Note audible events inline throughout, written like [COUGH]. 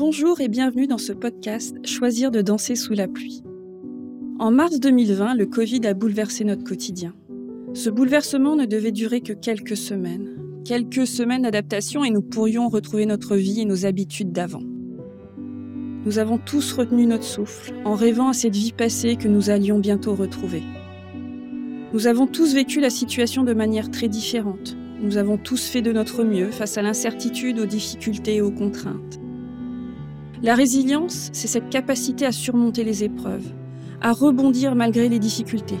Bonjour et bienvenue dans ce podcast Choisir de danser sous la pluie. En mars 2020, le Covid a bouleversé notre quotidien. Ce bouleversement ne devait durer que quelques semaines. Quelques semaines d'adaptation et nous pourrions retrouver notre vie et nos habitudes d'avant. Nous avons tous retenu notre souffle en rêvant à cette vie passée que nous allions bientôt retrouver. Nous avons tous vécu la situation de manière très différente. Nous avons tous fait de notre mieux face à l'incertitude, aux difficultés et aux contraintes. La résilience, c'est cette capacité à surmonter les épreuves, à rebondir malgré les difficultés.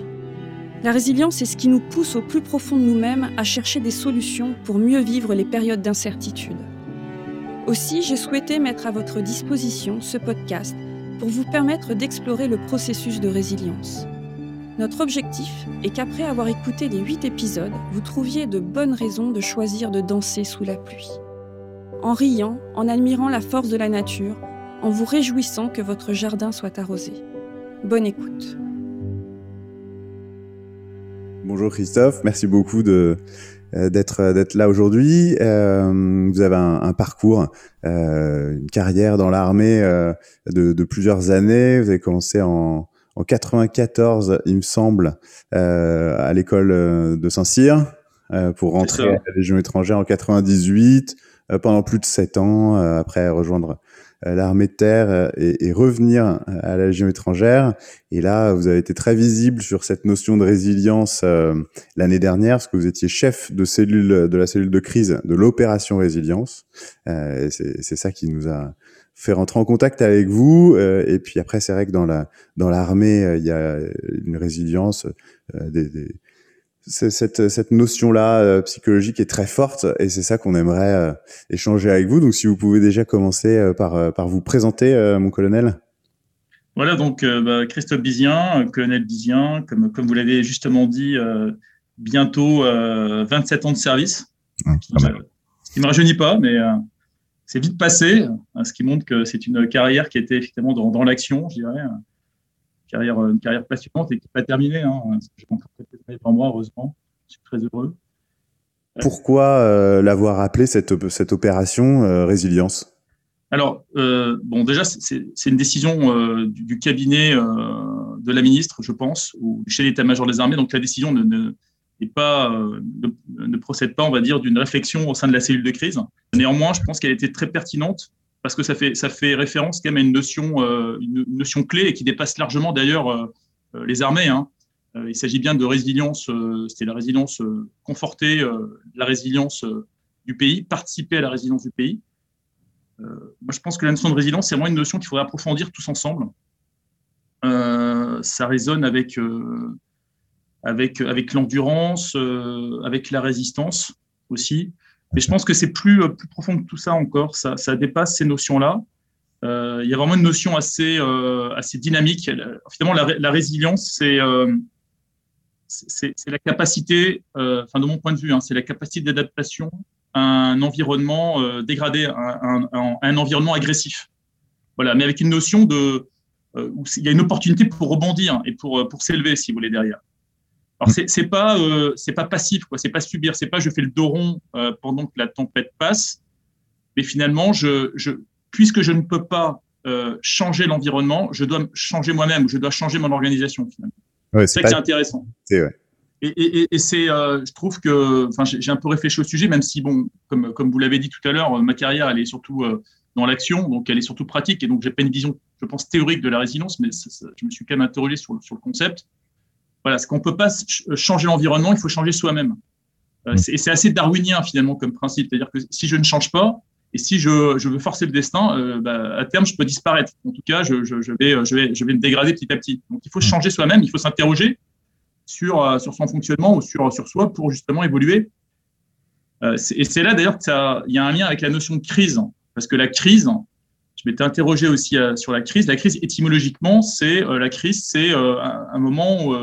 La résilience, c'est ce qui nous pousse au plus profond de nous-mêmes à chercher des solutions pour mieux vivre les périodes d'incertitude. Aussi, j'ai souhaité mettre à votre disposition ce podcast pour vous permettre d'explorer le processus de résilience. Notre objectif est qu'après avoir écouté les 8 épisodes, vous trouviez de bonnes raisons de choisir de danser sous la pluie. En riant, en admirant la force de la nature, en vous réjouissant que votre jardin soit arrosé. Bonne écoute. Bonjour Christophe, merci beaucoup de euh, d'être euh, d'être là aujourd'hui. Euh, vous avez un, un parcours, euh, une carrière dans l'armée euh, de, de, plusieurs années. Vous avez commencé en, en 94, il me semble, à l'école de Saint-Cyr pour rentrer à la Légion étrangère en 98 pendant plus de sept ans après rejoindre euh, l'armée de terre euh, et, et, revenir euh, à la Légion étrangère. Et là, vous avez été très visible sur cette notion de résilience l'année dernière, parce que vous étiez chef de cellule de la cellule de crise de l'opération résilience. c'est ça qui nous a fait rentrer en contact avec vous. et puis après, c'est vrai que dans la dans l'armée, il y a une résilience des, des cette, cette notion-là euh, psychologique est très forte et c'est ça qu'on aimerait euh, échanger avec vous. Donc, si vous pouvez déjà commencer euh, par, par vous présenter, mon colonel. Voilà, donc bah, Christophe Bizien, colonel Bizien, comme, comme vous l'avez justement dit, bientôt 27 ans de service, ah, ce, qui, ne me rajeunit pas, mais c'est vite passé, hein, ce qui montre que c'est une carrière qui était effectivement dans, dans l'action, je dirais carrière, une carrière passionnante et qui n'est pas terminée. Hein. J'ai encore quelques devant moi, heureusement. Je suis très heureux. Pourquoi euh, l'avoir appelé cette, cette opération euh, résilience? Alors, euh, bon, déjà, c'est une décision euh, du, du, cabinet euh, de la ministre, je pense, ou du chef d'état-major des armées. Donc, la décision ne, ne, pas, ne, ne, procède pas, on va dire, d'une réflexion au sein de la cellule de crise. Néanmoins, je pense qu'elle était très pertinente parce que ça fait, référence quand même à une notion, euh, clé et qui dépasse largement d'ailleurs euh, euh les armées. Hein. Il s'agit bien de résilience, c'était la résilience conforter la résilience du pays, participer à la résilience du pays. moi, je pense que la notion de résilience, c'est vraiment une notion qu'il faudrait approfondir tous ensemble. ça résonne avec, avec l'endurance, avec la résistance aussi. Mais je pense que c'est plus, euh, plus profond que tout ça encore. Ça, ça dépasse ces notions-là. Euh, il y a vraiment une notion assez, euh, assez dynamique. Finalement, la, résilience, c'est euh, la capacité, euh, enfin de mon point de vue, hein, c'est la capacité d'adaptation à un environnement euh, dégradé, à un, un, un, environnement agressif. Voilà, mais avec une notion de où il y a une opportunité pour rebondir et pour, pour s'élever, si vous voulez, derrière. Alors c'est c'est pas euh, c'est pas passif quoi, c'est pas subir, c'est pas je fais le dos rond euh, pendant que la tempête passe, mais finalement je je puisque je ne peux pas euh, changer l'environnement, je dois changer moi-même, je dois changer mon organisation finalement. Ouais, c'est ça qui est intéressant. C'est ouais. Et, et, et c'est, je trouve que, enfin, j'ai un peu réfléchi au sujet, même si bon, comme comme vous l'avez dit tout à l'heure, ma carrière elle est surtout dans l'action, donc elle est surtout pratique, et donc j'ai pas une vision, je pense théorique de la résilience, mais ça, ça, je me suis quand même interrogé sur sur le concept. Voilà, ce qu'on peut pas changer l'environnement, il faut changer soi-même. Euh, mm. Et c'est assez darwinien finalement comme principe, c'est-à-dire que si je ne change pas et si je, je veux forcer le destin, euh, bah, à terme je peux disparaître. En tout cas, je, je, je, vais, je vais je vais me dégrader petit à petit. Donc il faut mm. changer soi-même, il faut s'interroger sur euh, sur son fonctionnement ou sur sur soi pour justement évoluer. Euh, et c'est là d'ailleurs qu'il y a un lien avec la notion de crise, parce que la crise, je m'étais interrogé aussi euh, sur la crise. La crise, étymologiquement, c'est euh, la crise, c'est euh, un, moment où,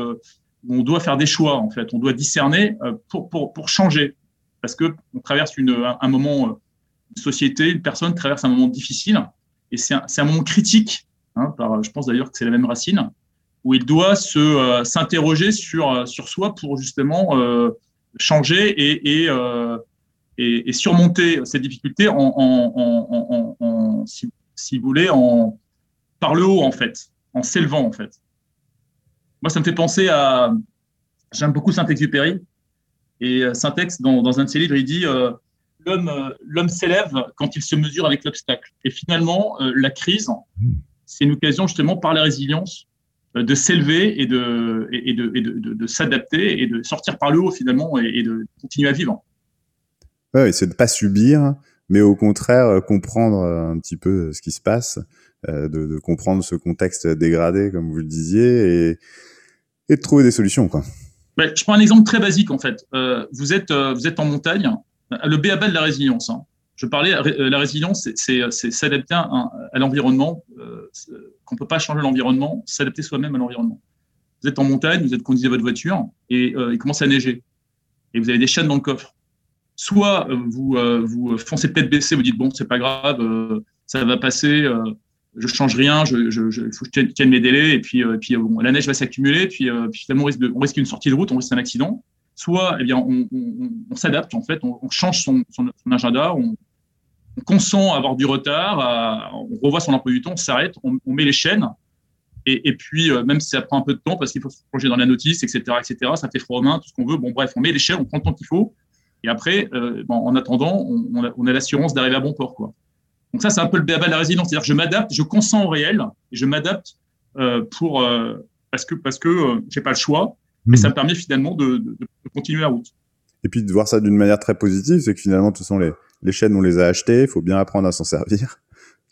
on doit faire des choix. En fait, on doit discerner pour pour changer, parce que on traverse une un, moment, une société, une personne traverse un moment difficile, et c'est un, un moment critique. Hein, je pense d'ailleurs que c'est la même racine, où il doit s'interroger sur sur soi pour justement changer et, et et, surmonter ces difficultés en, en, vous voulez, par le haut, en fait, en s'élevant, en fait. Moi, ça me fait penser à. J'aime beaucoup Saint-Exupéry. Et euh, Saint-Ex, dans, dans, un de ses livres, il dit euh, l'homme, euh, l'homme s'élève quand il se mesure avec l'obstacle. Et finalement, la crise, c'est une occasion, justement, par la résilience, de s'élever et de, et de, et de, de, s'adapter et de sortir par le haut, finalement, et, de continuer à vivre. Oui, c'est de ne pas subir, mais au contraire, comprendre un petit peu ce qui se passe euh, de, de, comprendre ce contexte dégradé, comme vous le disiez, et, et de trouver des solutions. Quoi. Ben, je prends un exemple très basique en fait. Euh, vous êtes euh, vous êtes en montagne, le béaba de la résilience. Hein. Je parlais, la résilience, c'est s'adapter à, à l'environnement, euh, qu'on peut pas changer l'environnement, s'adapter soi-même à l'environnement. Vous êtes en montagne, vous êtes conduit à votre voiture et il commence à neiger et vous avez des chaînes dans le coffre. Soit vous vous foncez tête baissée, vous dites bon c'est pas grave, ça va passer, je change rien, je, je, faut que je tienne mes délais, et puis, euh, euh, la neige va s'accumuler, puis, euh, puis finalement on risque, une sortie de route, on risque un accident. Soit, eh bien, on, s'adapte en fait, on, change son, agenda, on, consent à avoir du retard, on revoit son emploi du temps, on s'arrête, on, met les chaînes, et puis même si ça prend un peu de temps parce qu'il faut se plonger dans la notice, etc., etc., ça fait froid aux mains, tout ce qu'on veut. Bon, bref, on met les chaînes, on prend le temps qu'il faut, et après, bon, en attendant, on, a, on a l'assurance d'arriver à bon port, quoi. Donc ça, c'est un peu le béaba de la résilience, c'est-à-dire que je m'adapte, je consens au réel, et je m'adapte euh, pour euh, parce que parce que euh, j'ai pas le choix, mais hmm. ça me permet finalement de, de, de, continuer la route. Et puis de voir ça d'une manière très positive, c'est que finalement, toute façon, les, les chaînes, on les a achetées, il faut bien apprendre à s'en servir.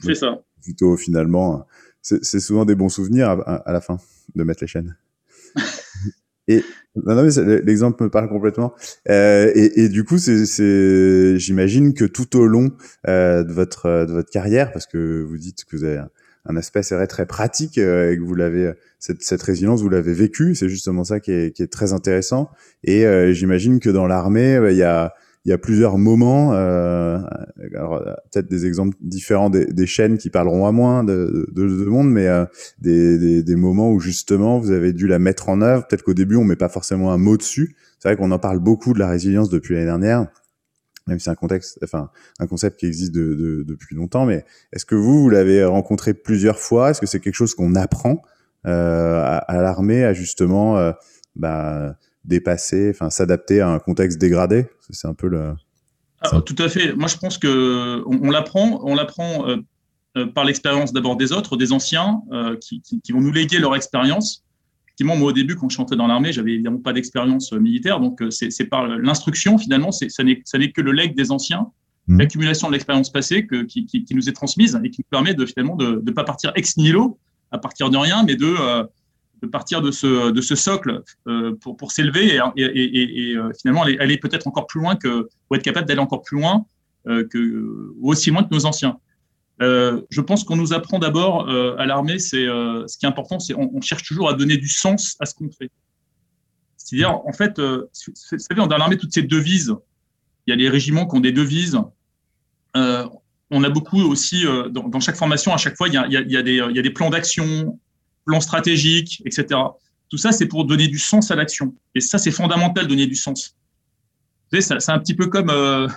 C'est ça. Plutôt finalement, c'est souvent des bons souvenirs à, à, la fin de mettre les chaînes. Et non, non, mais l'exemple me parle complètement. Euh, et, et, du coup, c'est, j'imagine que tout au long euh, de votre de votre carrière, parce que vous dites que vous avez un, aspect c'est vrai très pratique euh, et que vous l'avez cette, cette résilience, vous l'avez vécu. C'est justement ça qui est, qui est très intéressant. Et euh, j'imagine que dans l'armée, bah, il y a il y a plusieurs moments, euh, alors peut-être des exemples différents des, des, chaînes qui parleront à moins de, de, de monde, mais euh, des, des, des, moments où justement vous avez dû la mettre en œuvre. Peut-être qu'au début on met pas forcément un mot dessus. C'est vrai qu'on en parle beaucoup de la résilience depuis l'année dernière, même si c'est un contexte, enfin un concept qui existe de, de, depuis longtemps. Mais est-ce que vous vous l'avez rencontré plusieurs fois? Est-ce que c'est quelque chose qu'on apprend euh, à, à l'armée à justement euh, bah, dépasser, enfin s'adapter à un contexte dégradé. C'est un peu le. Ah, tout à fait. Moi, je pense que on, l'apprend, on l'apprend euh, euh, par l'expérience d'abord des autres, des anciens, euh, qui, qui, qui, vont nous léguer leur expérience. Effectivement, moi, au début, quand je suis entré dans l'armée, j'avais évidemment pas d'expérience militaire, donc c'est par l'instruction finalement. C'est ça n'est ça n'est que le legs des anciens, mmh. l'accumulation de l'expérience passée que, qui, qui, nous est transmise et qui nous permet de finalement de ne pas partir ex nihilo à partir de rien, mais de de partir de ce, de ce socle euh, pour, pour s'élever et, euh, finalement aller, peut-être encore plus loin que, ou être capable d'aller encore plus loin euh, que, ou aussi loin que nos anciens. Je pense qu'on nous apprend d'abord à l'armée, c'est ce qui est important, c'est on, cherche toujours à donner du sens à ce qu'on fait. C'est-à-dire, en fait, vous savez, dans l'armée, toutes ces devises, il y a les régiments qui ont des devises. on a beaucoup aussi, dans, dans, chaque formation, à chaque fois, il y a, il y a, des, il y a des plans d'action, plan stratégique, etc. Tout ça, c'est pour donner du sens à l'action. Et ça, c'est fondamental, donner du sens. Vous savez, c'est un petit peu comme... Euh,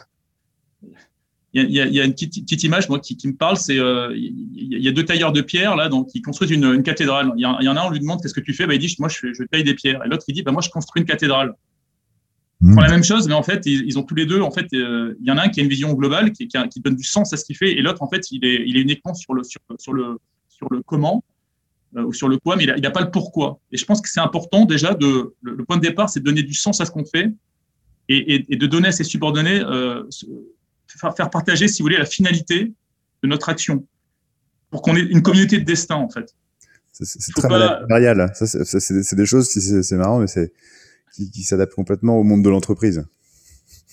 il y, a, y, a, une petite, petite, image moi qui, qui me parle, c'est euh, il y a deux tailleurs de pierre là, donc ils construisent une, une cathédrale. Il y, en a un, on lui demande qu'est-ce que tu fais, bah, il dit moi je, je taille des pierres. Et l'autre il dit bah moi je construis une cathédrale. Mmh. Ils la même chose, mais en fait ils, ils ont tous les deux en fait euh, il y en a un qui a une vision globale qui, qui, a, qui donne du sens à ce qu'il fait, et l'autre en fait il est, il est uniquement sur le sur, sur le sur le comment ou sur le quoi, mais il n'a pas le pourquoi. Et je pense que c'est important déjà de le, le, point de départ, c'est de donner du sens à ce qu'on fait et, et, et, de donner à ses subordonnés, euh, faire, faire, partager, si vous voulez, la finalité de notre action pour qu'on ait une communauté de destin en fait. C'est très pas... matériel. Ça, c'est des choses, c'est marrant, mais c'est qui, qui s'adaptent complètement au monde de l'entreprise.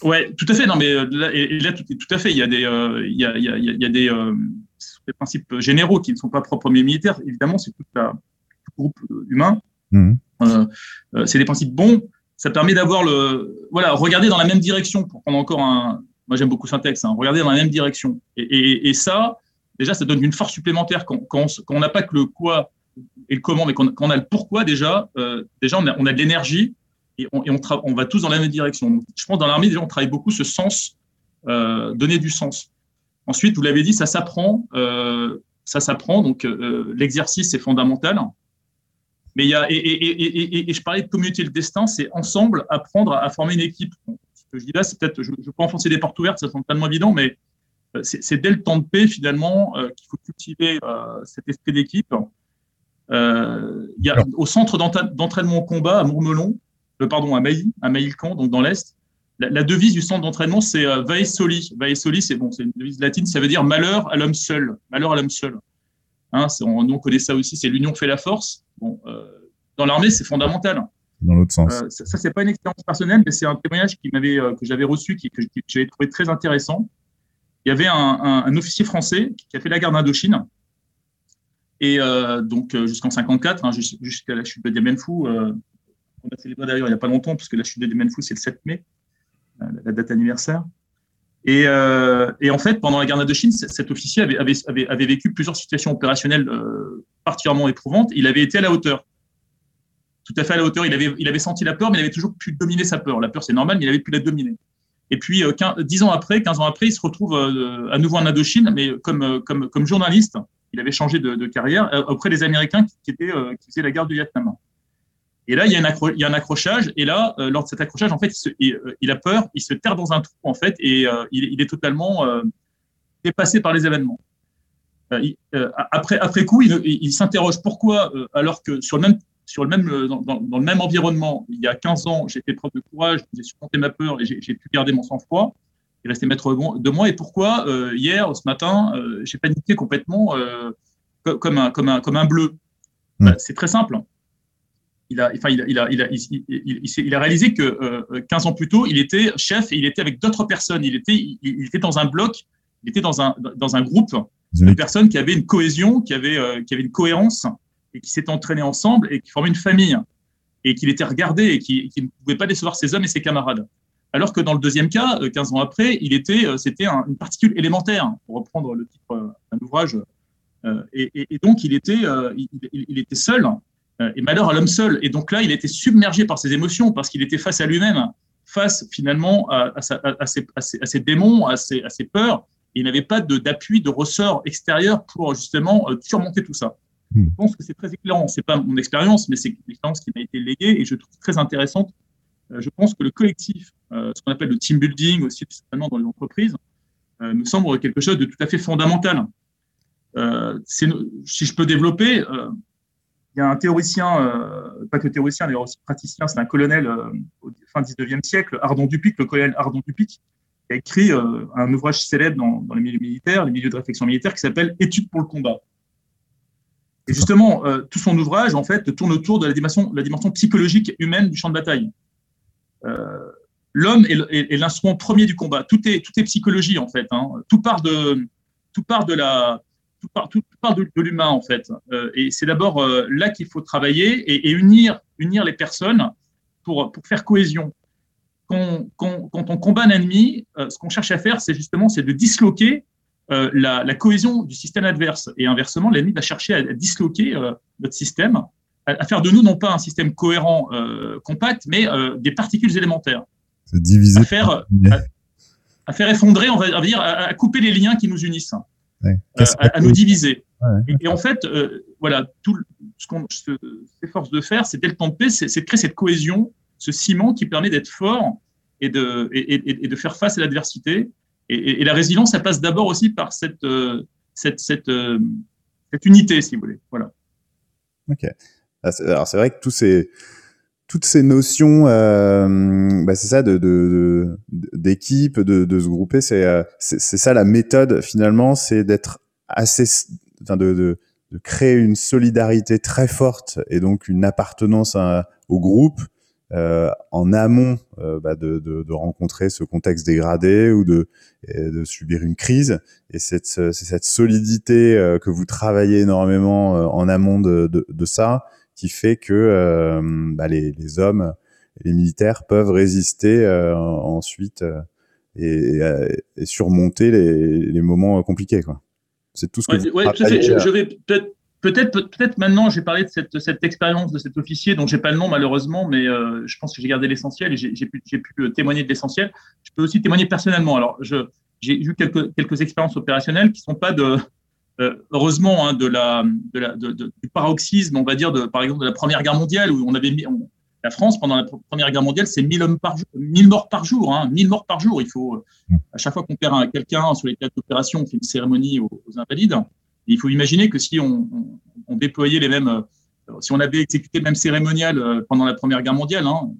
Ouais, tout à fait. Non, mais euh, là, et là tout, tout à fait. Il y a des, euh, il y a, il y a, il y a des, euh, des principes généraux qui ne sont pas propres aux militaires. Évidemment, c'est tout, la, tout groupe humain. Mmh. Euh, c'est des principes bons. Ça permet d'avoir le, voilà, regarder dans la même direction pour prendre encore un. Moi, j'aime beaucoup Syntex. Hein, regarder dans la même direction. Et, et, et, ça, déjà, ça donne une force supplémentaire quand, quand on n'a pas que le quoi et le comment, mais quand, on a le pourquoi déjà. Euh, déjà, on a, on a de l'énergie et on, et on, on, va tous dans la même direction. Donc, je pense dans l'armée, déjà, on travaille beaucoup ce sens, euh, donner du sens. Ensuite, vous l'avez dit, ça s'apprend. Euh, ça s'apprend. Donc, l'exercice, c'est fondamental. Mais il y a, et, je parlais de communauté le destin, c'est ensemble apprendre à, former une équipe. ce que je dis là, c'est peut-être, je ne peux pas enfoncer des portes ouvertes, ça semble tellement évident, mais c'est dès le temps de paix, finalement, qu'il faut cultiver cet esprit d'équipe. il y a, au centre d'entraînement au combat à Mourmelon, pardon, à Mailly, à Mailly-le-Camp, donc dans l'Est, la, devise du centre d'entraînement, c'est euh, Vae Soli. Vae Soli, c'est bon, c'est une devise latine, ça veut dire malheur à l'homme seul. Malheur à l'homme seul. Hein, on, connaît ça aussi, c'est l'union fait la force. Bon, euh, dans l'armée, c'est fondamental. Dans l'autre sens. Euh, ça, ça c'est pas une expérience personnelle, mais c'est un témoignage qui m'avait, que j'avais reçu, qui, que j'avais trouvé très intéressant. Il y avait un, un, officier français qui a fait la guerre d'Indochine. Et donc, jusqu'en 54, hein, jusqu'à la chute de Dien Phu, on a célébré d'ailleurs il n'y a pas longtemps, puisque la chute de Dien Phu, c'est le 7 mai la date anniversaire. Et, euh, et, en fait, pendant la guerre d'Indochine, cet officier avait, vécu plusieurs situations opérationnelles euh, particulièrement éprouvantes. Il avait été à la hauteur. Tout à fait à la hauteur. Il avait, senti la peur, mais il avait toujours pu dominer sa peur. La peur, c'est normal, mais il avait pu la dominer. Et puis, euh, 10 ans après, 15 ans après, il se retrouve euh, à nouveau en Indochine, mais comme, journaliste. Il avait changé de, de carrière auprès des Américains qui, étaient, qui faisaient la guerre du Vietnam. Et là, il y a, il y a un accrochage. Et là, euh, lors de cet accrochage, en fait, il, euh, il, a peur, il se terre dans un trou, en fait, et euh, il, il, est totalement dépassé par les événements. après, après coup, il, il s'interroge pourquoi, alors que sur le même, sur le même, dans, dans, le même environnement, il y a 15 ans, j'ai fait preuve de courage, j'ai surmonté ma peur et j'ai pu garder mon sang-froid et rester maître de moi. Et pourquoi hier, ce matin, j'ai paniqué complètement comme, un, comme, un, comme un bleu mmh. C'est très simple il a, enfin, il a, il a, il a, il, a réalisé que euh, 15 ans plus tôt, il était chef et il était avec d'autres personnes. Il était, il, était dans un bloc, il était dans un, dans un groupe de personnes qui avaient une cohésion, qui avaient, euh, qui avaient une cohérence et qui s'étaient entraînés ensemble et qui formaient une famille et qu'il était regardé et qui, ne pouvait pas décevoir ses hommes et ses camarades. Alors que dans le deuxième cas, 15 euh, ans après, il était, euh, c'était une particule élémentaire, pour reprendre le titre d'un ouvrage. Et, et, et, donc, il était, il, il était seul euh, et malheur à l'homme seul. Et donc là, il était submergé par ses émotions parce qu'il était face à lui-même, face finalement à, à, ses, démons, à ses, peurs. Et il n'avait pas d'appui, de, ressort extérieur pour justement euh, surmonter tout ça. Hmm. Je pense que c'est très éclairant. C'est pas mon expérience, mais c'est une expérience qui m'a été léguée et je trouve très intéressante. Euh, je pense que le collectif, ce qu'on appelle le team building aussi, certainement dans les entreprises, me semble quelque chose de tout à fait fondamental. si je peux développer, il y a un théoricien, euh, pas que théoricien, mais aussi praticien, c'est un colonel euh, au fin 19e siècle, Ardon Dupic, le colonel Ardon Dupic, qui a écrit euh, un ouvrage célèbre dans, les milieux militaires, les milieux de réflexion militaire, qui s'appelle Études pour le combat. Et justement, tout son ouvrage, en fait, tourne autour de la dimension, psychologique humaine du champ de bataille. L'homme est, l'instrument premier du combat. Tout est, tout est psychologie, en fait. Hein. Tout part de, tout part de la, tout part, de, l'humain en fait. Euh, et c'est d'abord euh, là qu'il faut travailler et, unir, unir les personnes pour, pour faire cohésion. Quand, quand, on combat un ennemi, euh, ce qu'on cherche à faire, c'est justement c'est de disloquer la, la, cohésion du système adverse. Et inversement, l'ennemi va chercher à, disloquer notre système, à, faire de nous non pas un système cohérent, compact, mais des particules élémentaires. Diviser. À faire, à, faire effondrer, on va dire, à couper les liens qui nous unissent. Euh, à, nous diviser. Et, en fait, euh, voilà, tout ce qu'on s'efforce de faire, c'est dès le temps de paix, c'est de créer cette cohésion, ce ciment qui permet d'être fort et de, et, de faire face à l'adversité. Et, la résilience, ça passe d'abord aussi par cette, euh, cette, cette, cette, unité, si vous voulez. Voilà. Ok. Ah, alors c'est vrai que tous ces toutes ces notions, euh, bah c'est ça, de d'équipe, de, de, se grouper, c'est c'est ça la méthode finalement, c'est d'être assez, enfin de, de, de, créer une solidarité très forte et donc une appartenance au groupe euh, en amont euh, bah de, de, de, rencontrer ce contexte dégradé ou de, de subir une crise. Et c'est cette solidité euh, que vous travaillez énormément euh, en amont de, de, de ça qui fait que euh, bah, les, les, hommes, les militaires peuvent résister euh, ensuite euh, et, et, surmonter les, les, moments compliqués. Quoi. C'est tout ce que ouais, je, je, vais peut-être Peut-être, peut-être maintenant, j'ai parlé de cette, cette expérience de cet officier dont j'ai pas le nom malheureusement, mais euh, je pense que j'ai gardé l'essentiel et j'ai pu, pu, témoigner de l'essentiel. Je peux aussi témoigner personnellement. Alors, j'ai eu quelques, quelques expériences opérationnelles qui sont pas de, heureusement, hein, du paroxysme, on va dire, par exemple, de la Première Guerre mondiale, où on avait mis, la France, pendant la Première Guerre mondiale, c'est 1000 hommes par jour, 1000 morts par jour, hein, 1000 morts par jour. Il faut, à chaque fois qu'on perd quelqu'un sur les théâtres d'opération, on fait une cérémonie aux, invalides. Il faut imaginer que si on, déployait les mêmes, si on avait exécuté le même cérémonial pendant la Première Guerre mondiale, hein,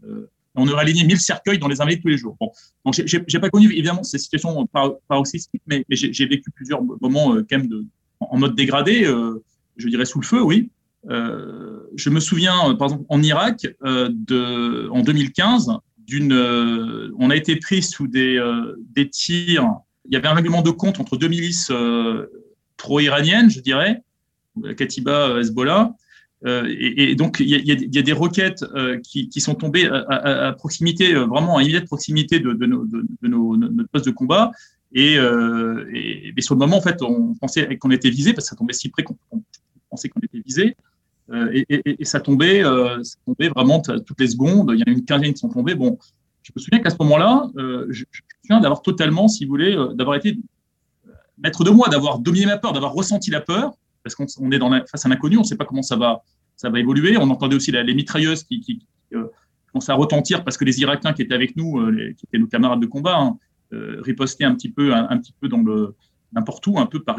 on aurait aligné 1000 cercueils dans les invalides tous les jours. Bon, donc j'ai pas connu évidemment ces situations paroxystiques, mais, mais j'ai vécu plusieurs moments euh, quand même de, en mode dégradé, euh, je dirais sous le feu, oui. Euh, je me souviens, par exemple, en Irak, en 2015, d'une, on a été pris sous des, tirs. Il y avait un règlement de compte entre deux milices pro-iraniennes, je dirais, Katiba, Hezbollah, euh, et, donc, il y, a, des roquettes euh, qui, sont tombées à, proximité, euh, vraiment à immédiate proximité de, nos, de, notre poste de combat. Et, sur le moment, en fait, on pensait qu'on était visé parce que ça tombait si près qu'on pensait qu'on était visé. Et, ça, tombait, ça tombait vraiment toutes les secondes. Il y en a une quinzaine qui sont tombées. Bon, je me souviens qu'à ce moment-là, je, je, me souviens d'avoir totalement, si vous voulez, d'avoir été maître de moi, d'avoir dominé ma peur, d'avoir ressenti la peur parce qu'on est face à l'inconnu, on ne sait pas comment ça va, évoluer. On entendait aussi les mitrailleuses qui, euh, commençaient à retentir parce que les Irakiens qui étaient avec nous, euh, qui étaient nos camarades de combat, hein, euh, ripostaient un petit peu, un, petit peu dans le n'importe où, un peu par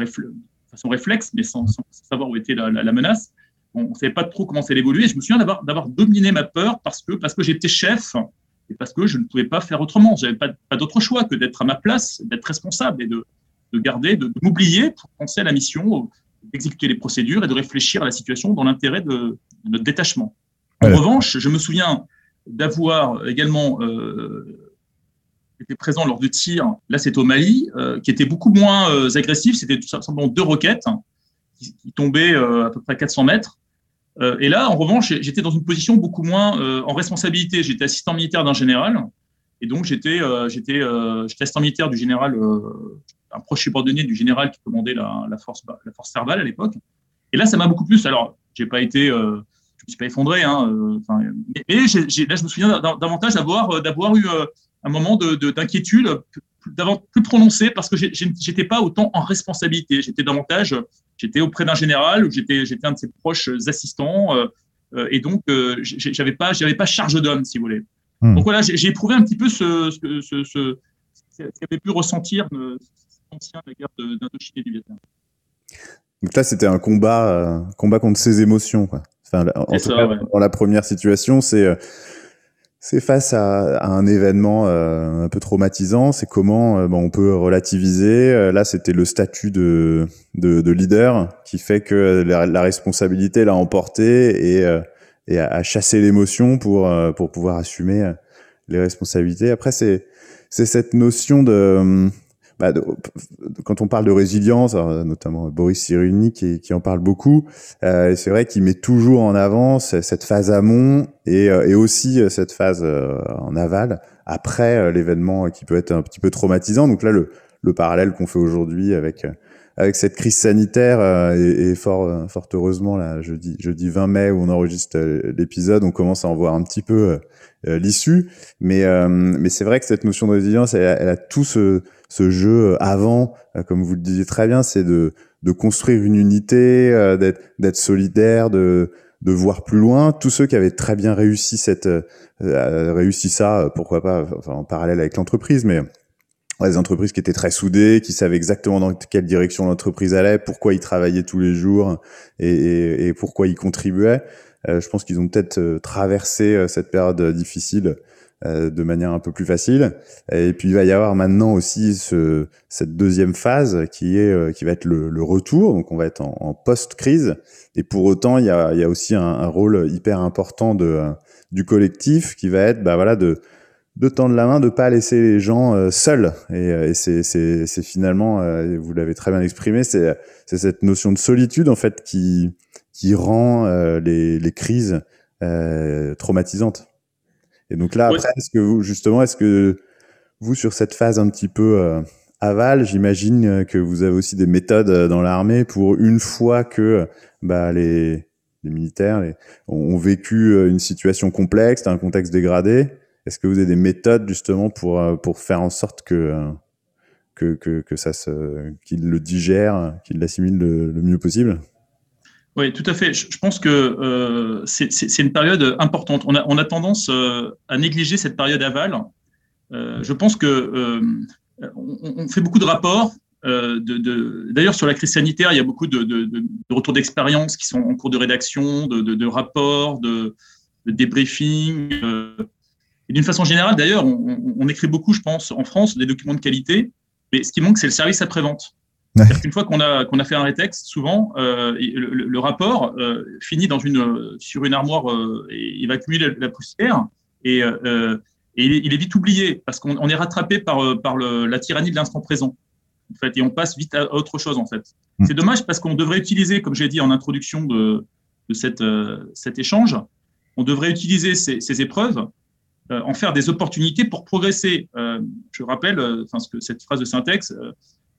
façon réflexe, mais sans, savoir où était la, menace. on ne savait pas trop comment ça allait évoluer. Je me souviens d'avoir dominé ma peur parce que, parce que j'étais chef et parce que je ne pouvais pas faire autrement. Je n'avais pas, pas d'autre choix que d'être à ma place, d'être responsable et de, de garder, de, de m'oublier pour penser à la mission, d'exécuter les procédures et de réfléchir à la situation dans l'intérêt de, notre détachement. En revanche, je me souviens d'avoir également euh, été présent lors de tirs, là c'est au Mali, euh, qui était beaucoup moins euh, agressif, c'était tout simplement deux roquettes qui, tombaient à peu près 400 mètres. et là, en revanche, j'étais dans une position beaucoup moins en responsabilité. J'étais assistant militaire d'un général, et donc j'étais assistant militaire du général un proche subordonné du général qui commandait la, force, la force Serval à l'époque. Et là, ça m'a beaucoup plus. Alors, j'ai pas été, euh, je me suis pas effondré, hein, euh, mais, là, je me souviens davantage euh, d'avoir eu un moment d'inquiétude de, plus, plus prononcé parce que j'étais pas autant en responsabilité. J'étais davantage, j'étais auprès d'un général ou j'étais, un de ses proches assistants. et donc, j'avais pas, j'avais pas charge d'homme, si vous voulez. Hmm. Donc voilà, j'ai éprouvé un petit peu ce, ce, ce, ce, ce qu'avait pu ressentir ancien de la guerre d'Indochine et du Vietnam. Donc là, c'était un combat, euh, combat contre ses émotions. Quoi. Enfin, en tout cas, dans la première situation, c'est euh, c'est face à, à, un événement euh, un peu traumatisant. C'est comment bon, on peut relativiser. là, c'était le statut de, de, de, leader qui fait que la, responsabilité l'a emporté et, et a, chassé l'émotion pour pour pouvoir assumer les responsabilités. Après, c'est c'est cette notion de bah, quand on parle de résilience, notamment Boris Cyrulnik qui, qui en parle beaucoup, euh, c'est vrai qu'il met toujours en avant cette phase amont et, euh, et aussi euh, cette phase euh, en aval après l'événement qui peut être un petit peu traumatisant. Donc là, le, le parallèle qu'on fait aujourd'hui avec avec cette crise sanitaire et, et, fort fort heureusement là jeudi jeudi 20 mai où on enregistre l'épisode, on commence à en voir un petit peu l'issue. Mais mais c'est vrai que cette notion de résilience, elle, elle a tout ce ce jeu avant, euh, comme vous le disiez très bien, c'est de, de construire une unité, euh, d'être solidaire, de, de voir plus loin. Tous ceux qui avaient très bien réussi cette euh, réussi ça, pourquoi pas, enfin, en parallèle avec l'entreprise, mais des entreprises qui étaient très soudées, qui savaient exactement dans quelle direction l'entreprise allait, pourquoi ils travaillaient tous les jours et, et, et pourquoi ils contribuaient. je pense qu'ils ont peut-être traversé cette période difficile euh, de manière un peu plus facile. Et puis il va y avoir maintenant aussi ce, cette deuxième phase qui est euh, qui va être le, le, retour. Donc on va être en, en post-crise. Et pour autant, il y a, il y a aussi un, un, rôle hyper important de euh, du collectif qui va être bah voilà de de tendre la main, de pas laisser les gens seuls. Et, et c'est, finalement, vous l'avez très bien exprimé, c'est, cette notion de solitude en fait qui qui rend les, les crises traumatisantes. Et donc là, après, est-ce que vous, justement, est-ce que vous, sur cette phase un petit peu euh, aval, j'imagine euh, que vous avez aussi des méthodes euh, dans l'armée pour une fois que bah, les, les militaires les, ont vécu une situation complexe, un contexte dégradé, est-ce que vous avez des méthodes justement pour, pour faire en sorte que, que, que, que ça se, qu'il le digère, qu'il l'assimile le, mieux possible? Oui, tout à fait. Je, pense que euh, c'est une période importante. On a, tendance euh, à négliger cette période aval. Euh, je pense que on, fait beaucoup de rapports. D'ailleurs, sur la crise sanitaire, il y a beaucoup de, de retours d'expérience qui sont en cours de rédaction, de, rapports, de, débriefing. et d'une façon générale, d'ailleurs, on, on, écrit beaucoup, je pense, en France, des documents de qualité. Mais ce qui manque, c'est le service après-vente. Une fois qu'on a, qu'on a fait un rétexte, souvent, euh, le, rapport euh, finit dans une, sur une armoire euh, et il va accumuler la, poussière et, et il, est, vite oublié parce qu'on est rattrapé par, par le, la tyrannie de l'instant présent. En fait, et on passe vite à autre chose, en fait. Mm. C'est dommage parce qu'on devrait utiliser, comme j'ai dit en introduction de, de cette, cet échange, on devrait utiliser ces, ces épreuves en faire des opportunités pour progresser. je rappelle, enfin, ce que cette phrase de syntaxe, euh,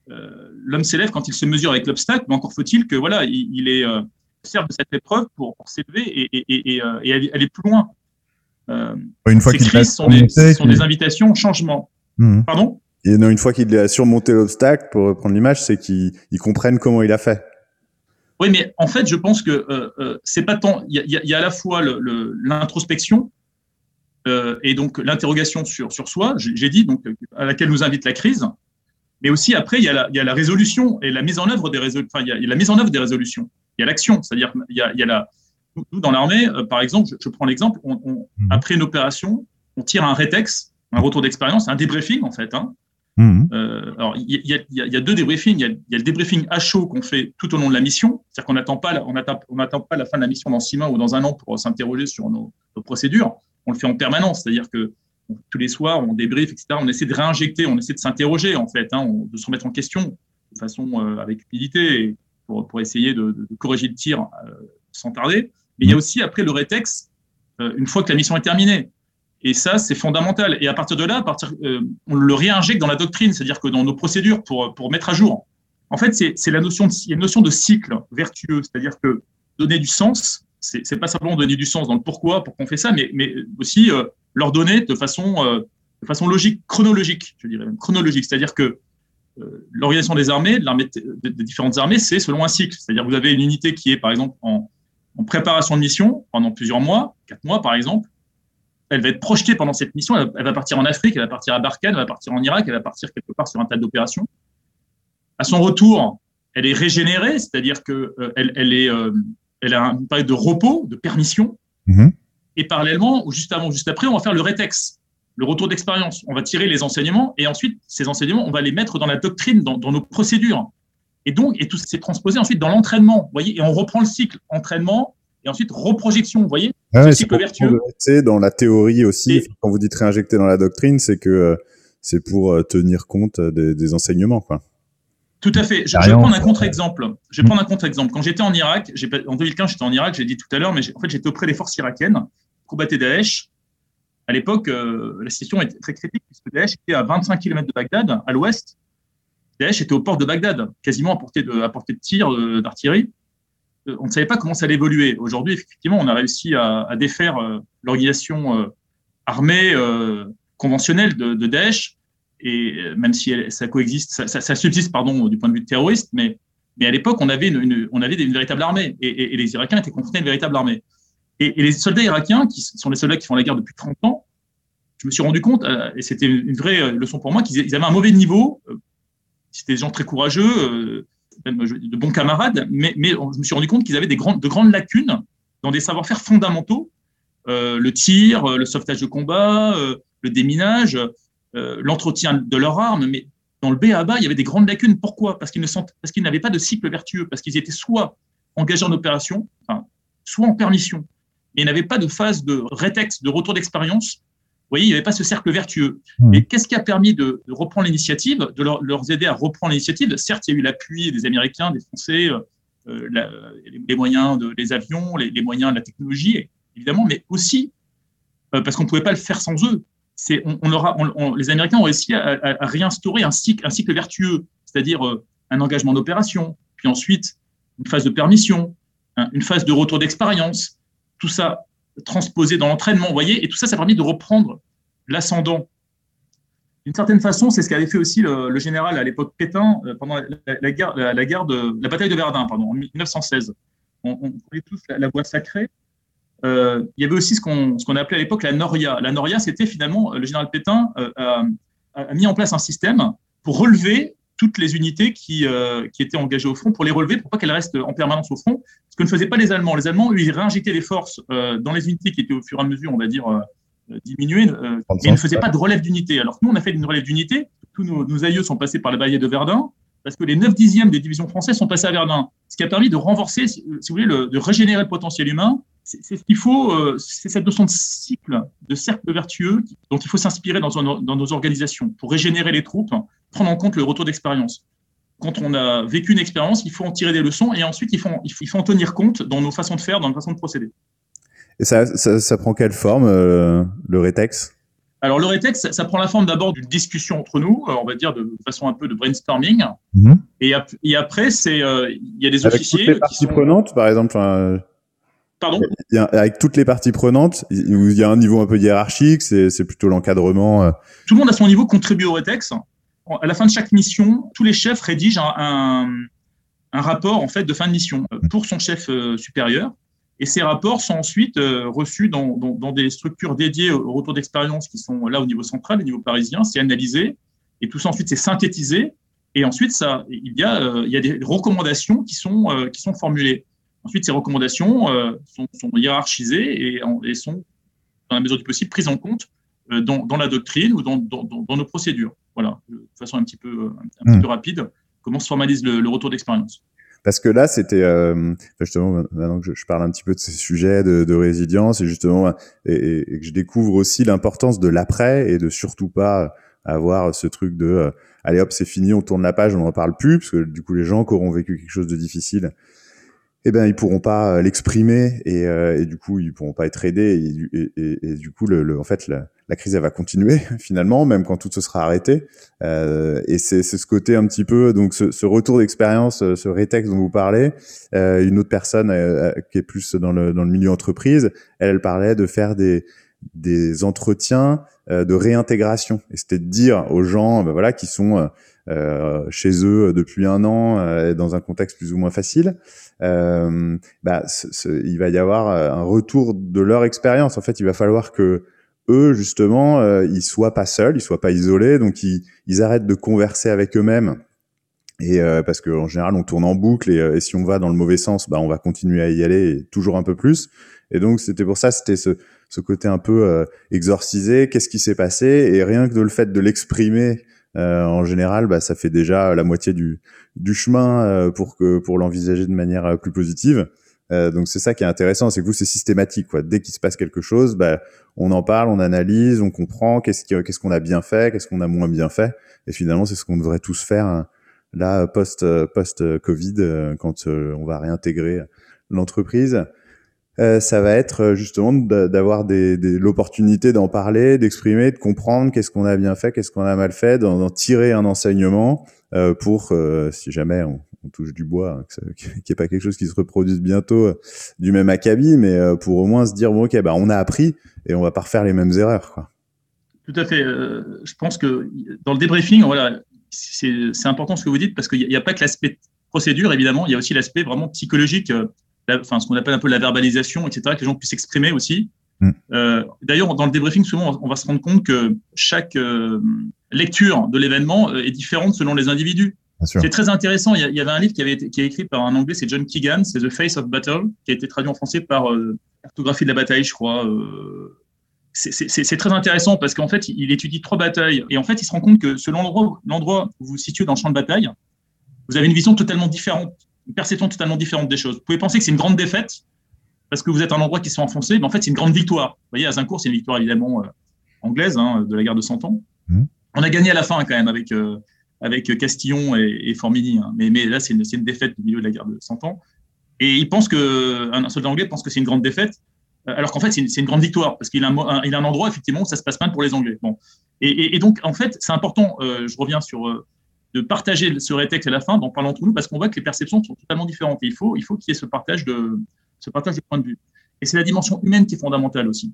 l'homme s'élève quand il se mesure avec l'obstacle, mais encore faut-il que voilà, il, est euh, sert de cette épreuve pour, s'élever et, et, euh, aller, plus loin. une fois ces crises sont, des, sont des invitations au changement. Mhm. Pardon? Et non, une fois qu'il a surmonté l'obstacle, pour reprendre l'image, c'est qu'il comprenne comment il a fait. Oui, mais en fait, je pense que c'est pas tant. Il y, a à la fois l'introspection et donc l'interrogation sur, sur soi, j'ai dit, donc à laquelle nous invite la crise, mais aussi, après, il y, a la, il y a la résolution et la mise en œuvre des résolutions. Enfin, il y, a, la mise en œuvre des résolutions. Il y a l'action, c'est-à-dire il y a, il y a la. Nous, dans l'armée, euh, par exemple, je, prends l'exemple, on, on, mmh. après une opération, on tire un rétex, un retour d'expérience, un débriefing en fait. Hein. Mmh. Euh, alors, il y, a, il y, a, deux débriefings. Il y a, il y a le débriefing à chaud qu'on fait tout au long de la mission, c'est-à-dire qu'on n'attend pas, on attend, on attend pas la fin de la mission dans six mois ou dans un an pour s'interroger sur nos, nos, procédures. On le fait en permanence, c'est-à-dire que tous les soirs, on débrief, etc. On essaie de réinjecter, on essaie de s'interroger, en fait, hein, de se remettre en question de façon euh, avec humilité pour, pour essayer de, corriger le tir euh, sans tarder. Mais il y a aussi, après le rétex, euh, une fois que la mission est terminée. Et ça, c'est fondamental. Et à partir de là, à partir, on le réinjecte dans la doctrine, c'est-à-dire que dans nos procédures pour, pour mettre à jour. En fait, c'est la notion il y a une notion de cycle vertueux, c'est-à-dire que donner du sens, c'est pas simplement donner du sens dans le pourquoi, pour qu'on fait ça, mais, mais aussi leur donner de façon, euh, de façon logique, chronologique, je dirais même chronologique. C'est-à-dire que euh, l'organisation des armées, des différentes armées, c'est selon un cycle. C'est-à-dire vous avez une unité qui est, par exemple, en, en, préparation de mission pendant plusieurs mois, quatre mois par exemple. Elle va être projetée pendant cette mission. Elle, va partir en Afrique, elle va partir à Barkhane, elle va partir en Irak, elle va partir quelque part sur un tas d'opérations. À son retour, elle est régénérée, c'est-à-dire que euh, elle, elle, est, elle a une période de repos, de permission. Mm-hmm. Et parallèlement, ou juste avant, juste après, on va faire le rétex, le retour d'expérience. On va tirer les enseignements et ensuite, ces enseignements, on va les mettre dans la doctrine, dans, nos procédures. Et donc, et tout c'est transposé ensuite dans l'entraînement, vous voyez, et on reprend le cycle entraînement et ensuite reprojection, vous voyez, ah cycle vertueux. C'est dans la théorie aussi, quand vous dites réinjecter dans la doctrine, c'est que euh, c'est pour euh, tenir compte euh, des, des enseignements, quoi. Tout à fait. Je, je vais prendre un contre-exemple. Je vais prendre un contre-exemple. Quand j'étais en Irak, en 2015, j'étais en Irak, j'ai dit tout à l'heure, mais en fait, j'étais auprès des forces irakiennes, combattait Daesh. À l'époque, euh, la situation était très critique puisque Daesh était à 25 km de Bagdad, à l'ouest. Daesh était au port de Bagdad, quasiment à portée de, à tir euh, d'artillerie. Euh, on ne savait pas comment ça allait évoluer. Aujourd'hui, effectivement, on a réussi à, défaire l'organisation armée conventionnelle de, Daesh et même si ça coexiste, ça, subsiste pardon du point de vue terroriste, mais mais à l'époque on avait une, véritable armée et, les Irakiens étaient confrontés à une véritable armée. Et, les soldats irakiens, qui sont les soldats qui font la guerre depuis 30 ans, je me suis rendu compte, euh, et c'était une vraie euh, leçon pour moi, qu'ils avaient un mauvais niveau. C'était des gens très courageux, de bons camarades, mais, je me suis rendu compte qu'ils avaient des grandes, de grandes lacunes dans des savoir-faire fondamentaux, euh, le tir, le sauvetage de combat, euh, le déminage, euh, l'entretien de leurs armes, mais dans le B à bas, il y avait des grandes lacunes. Pourquoi? Parce qu'ils n'avaient pas de cycle vertueux, parce qu'ils étaient soit engagés en opération, soit en permission. Mais ils n'avaient pas de phase de rétex, de retour d'expérience. Vous voyez, il n'y avait pas ce cercle vertueux. Mmh. Et qu'est-ce qui a permis de, de reprendre l'initiative, de leur, leur, aider à reprendre l'initiative? Certes, il y a eu l'appui des Américains, des Français, euh, euh la, les moyens de, des avions, les, les, moyens de la technologie, évidemment, mais aussi euh, parce qu'on ne pouvait pas le faire sans eux on, aura, les Américains ont réussi à, réinstaurer un cycle, un cycle vertueux, c'est-à-dire euh, un engagement d'opération, puis ensuite une phase de permission, une phase de retour d'expérience, tout ça transposé dans l'entraînement, vous voyez, et tout ça, ça a permis de reprendre l'ascendant. d'une certaine façon, c'est ce qu'avait fait aussi le, général à l'époque Pétain pendant la, guerre, la, guerre de la bataille de Verdun, pardon, en 1916. On, connaît tous la, voie sacrée. il y avait aussi ce qu'on qu'on appelait à l'époque la Noria. La Noria, c'était finalement le général Pétain a, mis en place un système pour relever toutes les unités qui, qui étaient engagées au front, pour les relever, pour pas qu'elles restent en permanence au front, que ne faisaient pas les Allemands. Les Allemands, ils réinjectaient les forces dans les unités qui étaient au fur et à mesure, on va dire, euh, diminuer, euh, mais il ne faisait pas de relève d'unité. Alors que nous, on a fait une relève d'unité. Tous nos, aïeux sont passés par la bataille de Verdun, parce que les 9 dixièmes des divisions françaises sont passés à Verdun, ce qui a permis de renforcer, si vous voulez, de régénérer le potentiel humain. C'est ce qu'il faut, euh, c'est cette notion de cycle, de cercle vertueux dont il faut s'inspirer dans, dans, nos organisations pour régénérer les troupes, prendre en compte le retour d'expérience. Quand on a vécu une expérience, il faut en tirer des leçons et ensuite il faut, il faut en tenir compte dans nos façons de faire, dans nos façons de procéder. Et ça, ça, prend quelle forme, euh, le rétex? Alors le rétex, ça, prend la forme d'abord d'une discussion entre nous, euh, on va dire de façon un peu de brainstorming. Mhm. et, et, après, c'est euh, il y a des avec officiers. Toutes les parties prenantes, par exemple. Pardon? avec toutes les parties prenantes, il y a un niveau un peu hiérarchique, c'est plutôt l'encadrement. Tout le monde à son niveau contribue au rétex. À la fin de chaque mission, tous les chefs rédigent un, rapport en fait de fin de mission pour son chef supérieur. Et ces rapports sont ensuite euh, reçus dans, des structures dédiées au retour d'expérience qui sont là au niveau central, au niveau parisien. C'est analysé et tout ça ensuite c'est synthétisé. Et ensuite, ça, il y a, euh, il y a des recommandations qui sont, euh, qui sont formulées. Ensuite, ces recommandations sont, hiérarchisées et, sont, dans la mesure du possible, prises en compte dans, dans la doctrine ou dans, dans, nos procédures. Voilà, de façon un petit peu, un, petit hmm. peu rapide, comment se formalise le retour d'expérience? Parce que là, c'était euh, justement maintenant que je, parle un petit peu de ces sujets de, de résilience et justement et, et, que je découvre aussi l'importance de l'après et de surtout pas avoir ce truc de euh, allez hop c'est fini, on tourne la page, on n'en parle plus parce que du coup les gens qui auront vécu quelque chose de difficile eh ben ils pourront pas euh, l'exprimer et, euh, et, du coup ils pourront pas être aidés et, du coup le, le, en fait la, crise elle va continuer [LAUGHS] finalement même quand tout se sera arrêté. Euh, et c'est ce côté un petit peu donc ce, ce retour d'expérience euh, ce rétexte dont vous parlez euh, une autre personne qui est plus dans le dans le milieu entreprise elle, elle parlait de faire des des entretiens de réintégration. Et c'était de dire aux gens ben voilà qui sont euh, chez eux depuis un an euh, dans un contexte plus ou moins facile, euh, bah, il va y avoir un retour de leur expérience. En fait, il va falloir que eux justement ils soient pas seuls, ils soient pas isolés, donc ils, ils arrêtent de converser avec eux-mêmes. Et parce qu'en général, on tourne en boucle et, si on va dans le mauvais sens, bah, on va continuer à y aller toujours un peu plus. Et donc, c'était pour ça, c'était ce, ce côté un peu exorcisé. Qu'est-ce qui s'est passé? Et rien que de le fait de l'exprimer euh, en général, bah, ça fait déjà la moitié du, du chemin euh, pour que pour l'envisager de manière euh, plus positive. donc c'est ça qui est intéressant, c'est que vous c'est systématique. Quoi. Dès qu'il se passe quelque chose, bah, on en parle, on analyse, on comprend qu'est-ce qu'on a bien fait, qu'est-ce qu'on a moins bien fait. Et finalement, c'est ce qu'on devrait tous faire hein, là post post Covid quand on va réintégrer l'entreprise. Euh, ça va être euh, justement d'avoir l'opportunité d'en parler, d'exprimer, de comprendre qu'est-ce qu'on a bien fait, qu'est-ce qu'on a mal fait, d'en tirer un enseignement euh, pour, si jamais on, touche du bois, hein, [LAUGHS] qu'il n'y ait pas quelque chose qui se reproduise bientôt du même acabit, mais pour au moins se dire, bon, ok, bah, on a appris et on va pas refaire les mêmes erreurs. Tout à fait. je pense que dans le débriefing, c'est important ce que vous dites parce qu'il n'y a, pas que l'aspect procédure, évidemment, il y a aussi l'aspect vraiment psychologique enfin, ce qu'on appelle un peu la verbalisation, etc., que les gens puissent s'exprimer aussi. Mm. Euh, D'ailleurs, dans le débriefing, souvent, on va se rendre compte que chaque euh, lecture de l'événement euh, est différente selon les individus. C'est très intéressant. Il y, avait un livre qui avait été, qui est écrit par un anglais, c'est John Keegan, c'est The Face of Battle, qui a été traduit en français par euh, Cartographie de la bataille, je crois. C'est très intéressant parce qu'en fait, il étudie trois batailles et en fait, il se rend compte que selon l'endroit où vous vous situez dans le champ de bataille, vous avez une vision totalement différente une perception totalement différente des choses. Vous pouvez penser que c'est une grande défaite parce que vous êtes à un endroit qui s'est enfoncé, mais en fait, c'est une grande victoire. Vous voyez, à Zincourt, c'est une victoire évidemment euh, anglaise hein, de la guerre de Cent Ans. Mmh. On a gagné à la fin quand même avec, euh, avec Castillon et, et Formigny, hein. mais, mais là, c'est une, une, défaite au milieu de la guerre de Cent Ans. Et il pense que, un soldat anglais pense que c'est une grande défaite, euh, alors qu'en fait, c'est une, une, grande victoire parce qu'il a, un, il a un endroit, effectivement, où ça se passe mal pour les Anglais. Bon. Et, et, et donc, en fait, c'est important, je reviens sur de partager ce rétexte à la fin, d'en parler entre nous, parce qu'on voit que les perceptions sont totalement différentes. Et il faut, il faut qu'il y ait ce partage, de, ce partage des points de vue. Et c'est la dimension humaine qui est fondamentale aussi.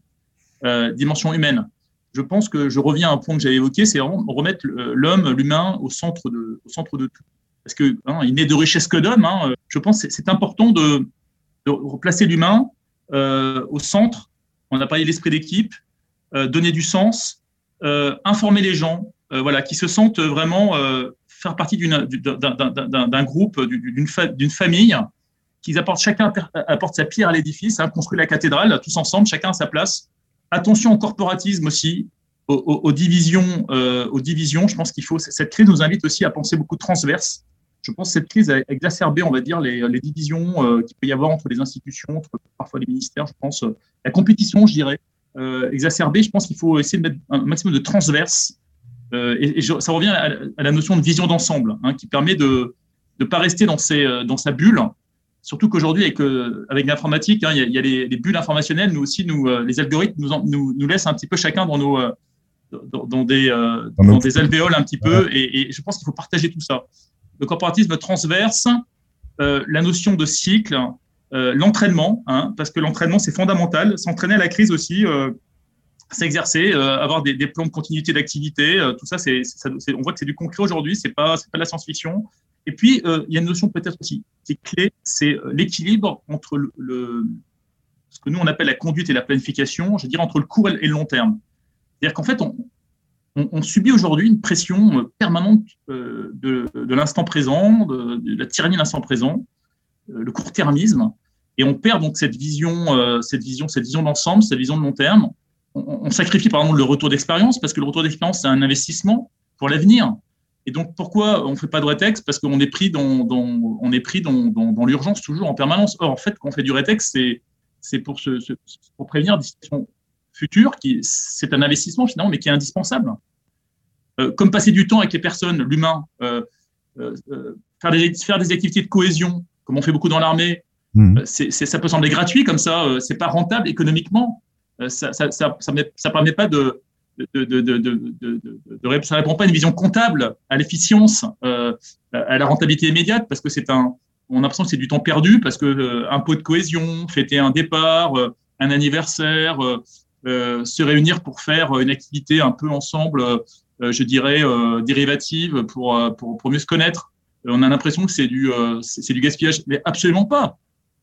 Euh, dimension humaine. je pense que je reviens à un point que j'avais évoqué, c'est remettre l'homme, l'humain au centre de, au centre de tout. Parce que hein, il n'est de richesse que d'homme. Hein, je pense que c'est important de, de replacer l'humain euh, au centre. On a parlé de l'esprit d'équipe, euh, donner du sens, euh, informer les gens, voilà, qui se sentent vraiment faire partie d'un groupe, d'une famille, qu'ils apportent chacun apporte sa pierre à l'édifice, hein, construit la cathédrale tous ensemble, chacun à sa place. Attention au corporatisme aussi, aux, divisions, aux divisions. Je pense qu'il faut cette crise nous invite aussi à penser beaucoup transverse je pense que cette crise a exacerbé, on va dire, les, divisions euh, qu'il peut y avoir entre les institutions, entre parfois les ministères. Je pense euh, la compétition, je dirais, euh, exacerbée. Je pense qu'il faut essayer de mettre un maximum de transverse. Et, ça revient à, la notion de vision d'ensemble, hein, qui permet de ne pas rester dans, ses, dans sa bulle. Surtout qu'aujourd'hui, avec, avec l'informatique, hein, il y a, les, bulles informationnelles, nous aussi, nous, les algorithmes nous, nous, laissent un petit peu chacun dans nos dans, des, dans, des alvéoles un petit peu, et je pense qu'il faut partager tout ça le corporatisme transverse, euh, la notion de cycle, euh, l'entraînement, hein, parce que l'entraînement, c'est fondamental. S'entraîner à la crise aussi, euh, s'exercer, avoir des, plans de continuité d'activité, tout ça, c'est, on voit que c'est du concret aujourd'hui, c'est pas, c'est pas de la science-fiction. Et puis, il y a une notion peut-être aussi qui est clé, c'est l'équilibre entre le, ce que nous on appelle la conduite et la planification, je dire entre le court et le long terme. C'est-à-dire qu'en fait, on, subit aujourd'hui une pression euh, permanente euh, de, l'instant présent, de, la tyrannie de l'instant présent, euh, le court-termisme, et on perd donc cette vision, cette vision, cette vision d'ensemble, cette vision de long terme. On, sacrifie par exemple le retour d'expérience parce que le retour d'expérience c'est un investissement pour l'avenir. Et donc pourquoi on ne fait pas de rétex Parce qu'on est pris dans, on est pris dans, l'urgence toujours en permanence. Or en fait quand on fait du rétex c'est c'est pour, se, pour prévenir des situations futur, qui c'est un investissement finalement, mais qui est indispensable. Euh, comme passer du temps avec les personnes, l'humain, euh, euh, faire, des, faire des activités de cohésion, comme on fait beaucoup dans l'armée, mmh. c'est, ça peut sembler gratuit comme ça, c'est pas rentable économiquement, ça, ça, ça, ça, permet pas de, de, de, de, de, ça répond pas à une vision comptable, à l'efficience, à la rentabilité immédiate, parce que c'est un, on a l'impression que c'est du temps perdu, parce que un pot de cohésion, fêter un départ, un anniversaire, euh, se réunir pour faire une activité un peu ensemble, euh, je dirais, euh, dérivative pour, pour, pour, mieux se connaître. On a l'impression que c'est du, c'est du gaspillage, mais absolument pas.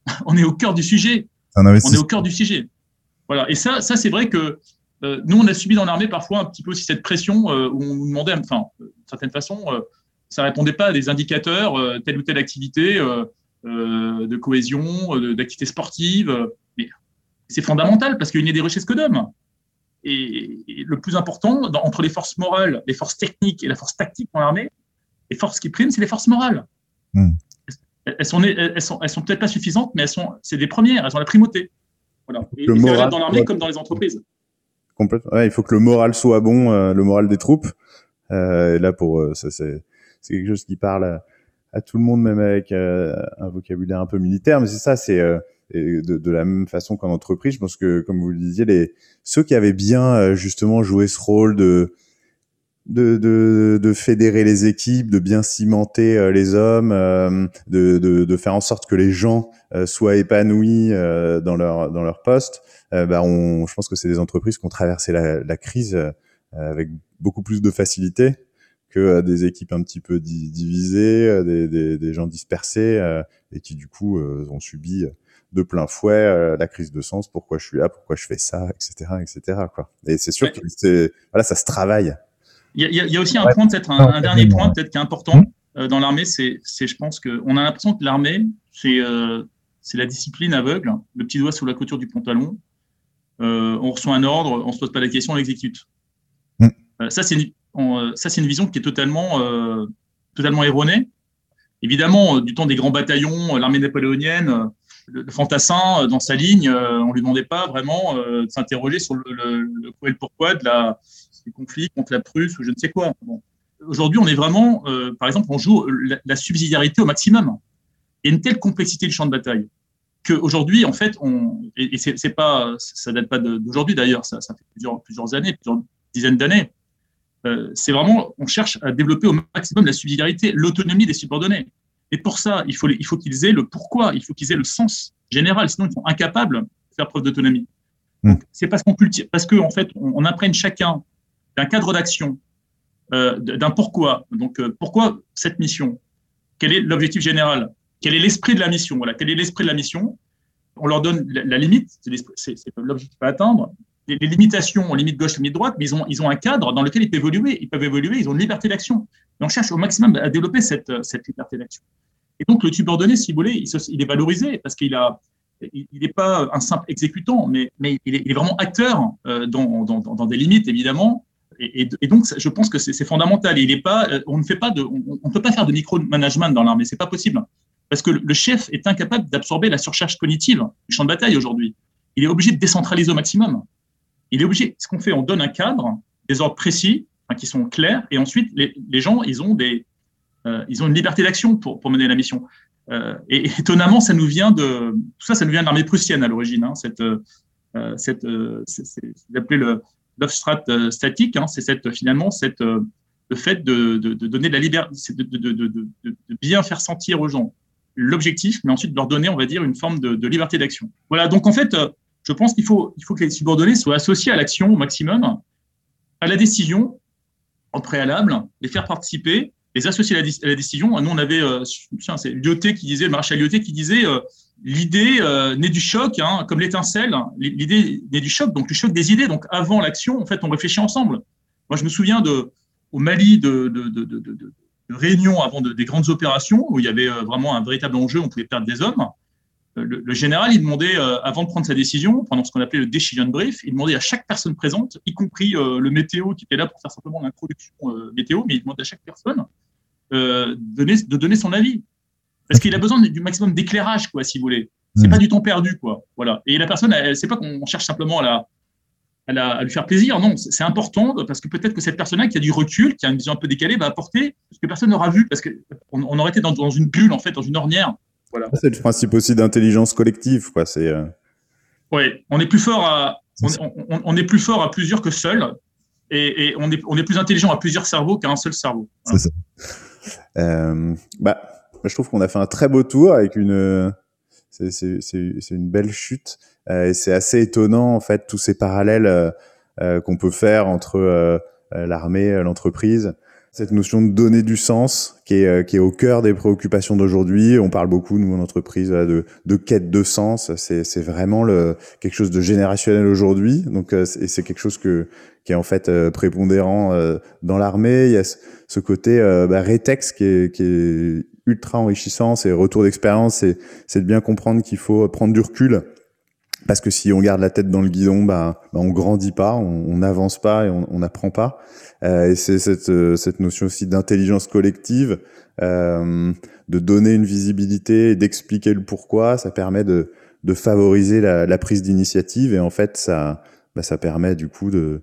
[LAUGHS] on est au cœur du sujet. On est au cœur du sujet. Voilà. Et ça, ça c'est vrai que nous, on a subi dans l'armée parfois un petit peu aussi cette pression où on nous demandait, enfin, d'une certaine façon, ça répondait pas à des indicateurs, telle ou telle activité de cohésion, d'activité sportive. Mais c'est fondamental parce qu'il n'y a des richesses que d'hommes. Et, le plus important, entre les forces morales, les forces techniques et la force tactique dans l'armée, les forces qui priment, c'est les forces morales. Hmm. Elles sont, elles sont, elles sont peut-être pas suffisantes, mais elles sont, c'est des premières, elles ont la primauté. Voilà. Et, le moral, dans l'armée comme dans les entreprises. Complètement. il faut que le moral soit bon, euh, le moral des troupes. Euh, et là, pour euh, ça, c'est, c'est quelque chose qui parle à, tout le monde, même avec un vocabulaire un peu militaire. Mais c'est ça, c'est et de, de, la même façon qu'en entreprise, je pense que, comme vous le disiez, les, ceux qui avaient bien euh, justement joué ce rôle de, de, de, de fédérer les équipes, de bien cimenter euh, les hommes, euh, de, de, de, faire en sorte que les gens soient épanouis dans leur dans leur poste, bah on, je pense que c'est des entreprises qui ont traversé la, la crise avec beaucoup plus de facilité que des équipes un petit peu divisées, des, des, des, gens dispersés et qui du coup ont subi de plein fouet euh, la crise de sens, pourquoi je suis là, pourquoi je fais ça, etc., etc. Quoi. Et c'est sûr que c'est voilà, ça se travaille. Il y, a, aussi un point, peut-être un, dernier point, peut-être qui est important hum. euh, dans l'armée, c'est, c'est, je pense que on a l'impression que l'armée, c'est euh, c'est la discipline aveugle, le petit doigt sous la couture du pantalon. on reçoit un ordre, on se pose pas la question, on l'exécute. Hum. ça, c'est une, ça, c'est une vision qui est totalement totalement erronée. Évidemment, du temps des grands bataillons, l'armée napoléonienne le, fantassin, euh, dans sa ligne, euh, on lui demandait pas vraiment euh, de s'interroger sur le, le, quoi et le pourquoi de la, du conflit contre la Prusse ou je ne sais quoi. Aujourd'hui, on est vraiment, par exemple, on joue la, subsidiarité au maximum. Et une telle complexité du champ de bataille qu'aujourd'hui, en fait, on, et, c'est pas, ça date pas d'aujourd'hui d'ailleurs, ça, ça fait plusieurs, plusieurs années, plusieurs dizaines d'années. c'est vraiment, on cherche à développer au maximum la subsidiarité, l'autonomie des subordonnés. Et pour ça, il faut, il qu'ils aient le pourquoi, il faut qu'ils aient le sens général, sinon ils sont incapables de faire preuve d'autonomie. Mmh. C'est parce qu'on cultive, parce que en fait, on, imprègne chacun d'un cadre d'action, euh, d'un pourquoi. Donc, euh, pourquoi cette mission? Quel est l'objectif général? Quel est l'esprit de la mission? Voilà, quel est l'esprit de la mission? On leur donne la, limite, c'est l'objectif à atteindre. Les, limitations, on limite gauche, limite droite, mais ils ont, ils ont un cadre dans lequel ils peuvent évoluer. Ils peuvent évoluer, ils ont une liberté d'action. Et on cherche au maximum à développer cette, cette liberté d'action. Et donc, le subordonné, si vous voulez, il, est valorisé parce qu'il a, il n'est pas un simple exécutant, mais, mais il, est, vraiment acteur euh, dans, dans, des limites, évidemment. Et, donc, je pense que c'est fondamental. Il est pas, euh, on ne fait pas de, on, peut pas faire de micro-management dans l'armée, c'est pas possible, parce que le chef est incapable d'absorber la surcharge cognitive du champ de bataille aujourd'hui. Il est obligé de décentraliser au maximum. Il est obligé. Ce qu'on fait, on donne un cadre, des ordres précis, qui sont clairs, et ensuite les, gens, ils ont des, euh, ils ont une liberté d'action pour, mener la mission. Euh, et, étonnamment, ça nous vient de tout ça, ça nous vient de l'armée prussienne à l'origine. Hein, cette, cette, c'est appelé le l'Ofstrat statique. Hein, c'est finalement cette le fait de, donner de la liberté, de, bien faire sentir aux gens l'objectif, mais ensuite de leur donner, on va dire, une forme de, liberté d'action. Voilà. Donc en fait, je pense qu'il faut il faut que les subordonnés soient associés à l'action au maximum, à la décision en préalable, les faire participer les associer à la, décision. Nous, on avait, euh, c'est Lyoté qui disait, le maréchal Lyoté qui disait, euh, l'idée euh, naît du choc, hein, comme l'étincelle. L'idée naît du choc, donc le choc des idées. Donc avant l'action, en fait, on réfléchit ensemble. Moi, je me souviens au Mali de, réunions avant des grandes opérations où il y avait vraiment un véritable enjeu, on pouvait perdre des hommes. Le, le général, il demandait, avant de prendre sa décision, pendant ce qu'on appelait le decision brief, il demandait à chaque personne présente, y compris le météo qui était là pour faire simplement l'introduction météo, mais il demandait à chaque personne euh, donner, de donner son avis. Parce qu'il a besoin du maximum d'éclairage, quoi, si vous voulez. C'est pas du temps perdu, quoi. Voilà. Et la personne, c'est pas qu'on cherche simplement à, la, à, lui faire plaisir. Non, c'est important parce que peut-être que cette personne-là qui a du recul, qui a une vision un peu décalée, va apporter ce que personne n'aura vu parce qu'on on aurait été dans, dans, une bulle, en fait, dans une ornière. Voilà. C'est le principe aussi d'intelligence collective, quoi. C'est. Euh... Oui, on est plus fort à, on, on, on, est plus fort à plusieurs que seul, et, et on, est, on est plus intelligent à plusieurs cerveaux qu'à un seul cerveau. C'est ça. Euh, bah, je trouve qu'on a fait un très beau tour avec une. C'est une belle chute euh, et c'est assez étonnant en fait tous ces parallèles euh, qu'on peut faire entre l'armée, l'entreprise cette notion de donner du sens qui est, qui est au cœur des préoccupations d'aujourd'hui. On parle beaucoup, nous, en entreprise, de, de quête de sens. C'est, vraiment le, quelque chose de générationnel aujourd'hui. Donc, c'est, quelque chose que, qui est en fait prépondérant dans l'armée. Ce côté bah, rétex qui est, qui est ultra enrichissant. C'est retour d'expérience. C'est, de bien comprendre qu'il faut prendre du recul parce que si on garde la tête dans le guidon, bah, bah on grandit pas, on n'avance pas et on n'apprend pas. Euh, et c'est cette, euh, cette notion aussi d'intelligence collective, euh, de donner une visibilité d'expliquer le pourquoi. Ça permet de, de favoriser la, la prise d'initiative et en fait, ça, bah, ça permet du coup de, euh,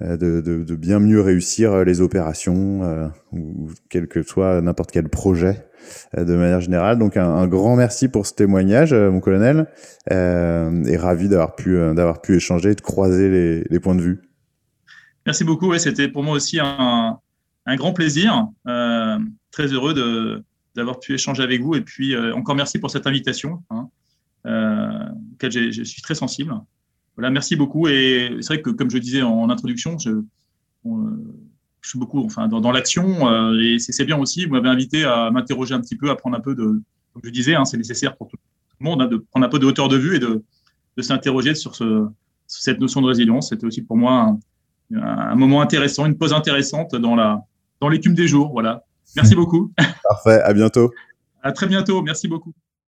de, de, bien mieux réussir les opérations euh, ou quel que soit n'importe quel projet euh, de manière générale. Donc un, grand merci pour ce témoignage, mon colonel, euh, et ravi d'avoir pu d'avoir pu échanger, de croiser les, points de vue. Merci beaucoup. Ouais, C'était pour moi aussi un, grand plaisir. Euh, très heureux d'avoir pu échanger avec vous et puis encore merci pour cette invitation, hein, euh, auquel je suis très sensible. Voilà, merci beaucoup. Et c'est vrai que, comme je disais en introduction, je, je suis beaucoup enfin, dans, dans l'action euh, et c'est bien aussi. Vous m'avez invité à m'interroger un petit peu, à prendre un peu de. Comme je disais, hein, c'est nécessaire pour tout le monde hein, de prendre un peu de hauteur de vue et de, de s'interroger sur, ce, cette notion de résilience. C'était aussi pour moi un, un, moment intéressant, une pause intéressante dans la dans l'écume des jours. Voilà. Merci beaucoup. Parfait. À bientôt. À très bientôt. Merci beaucoup.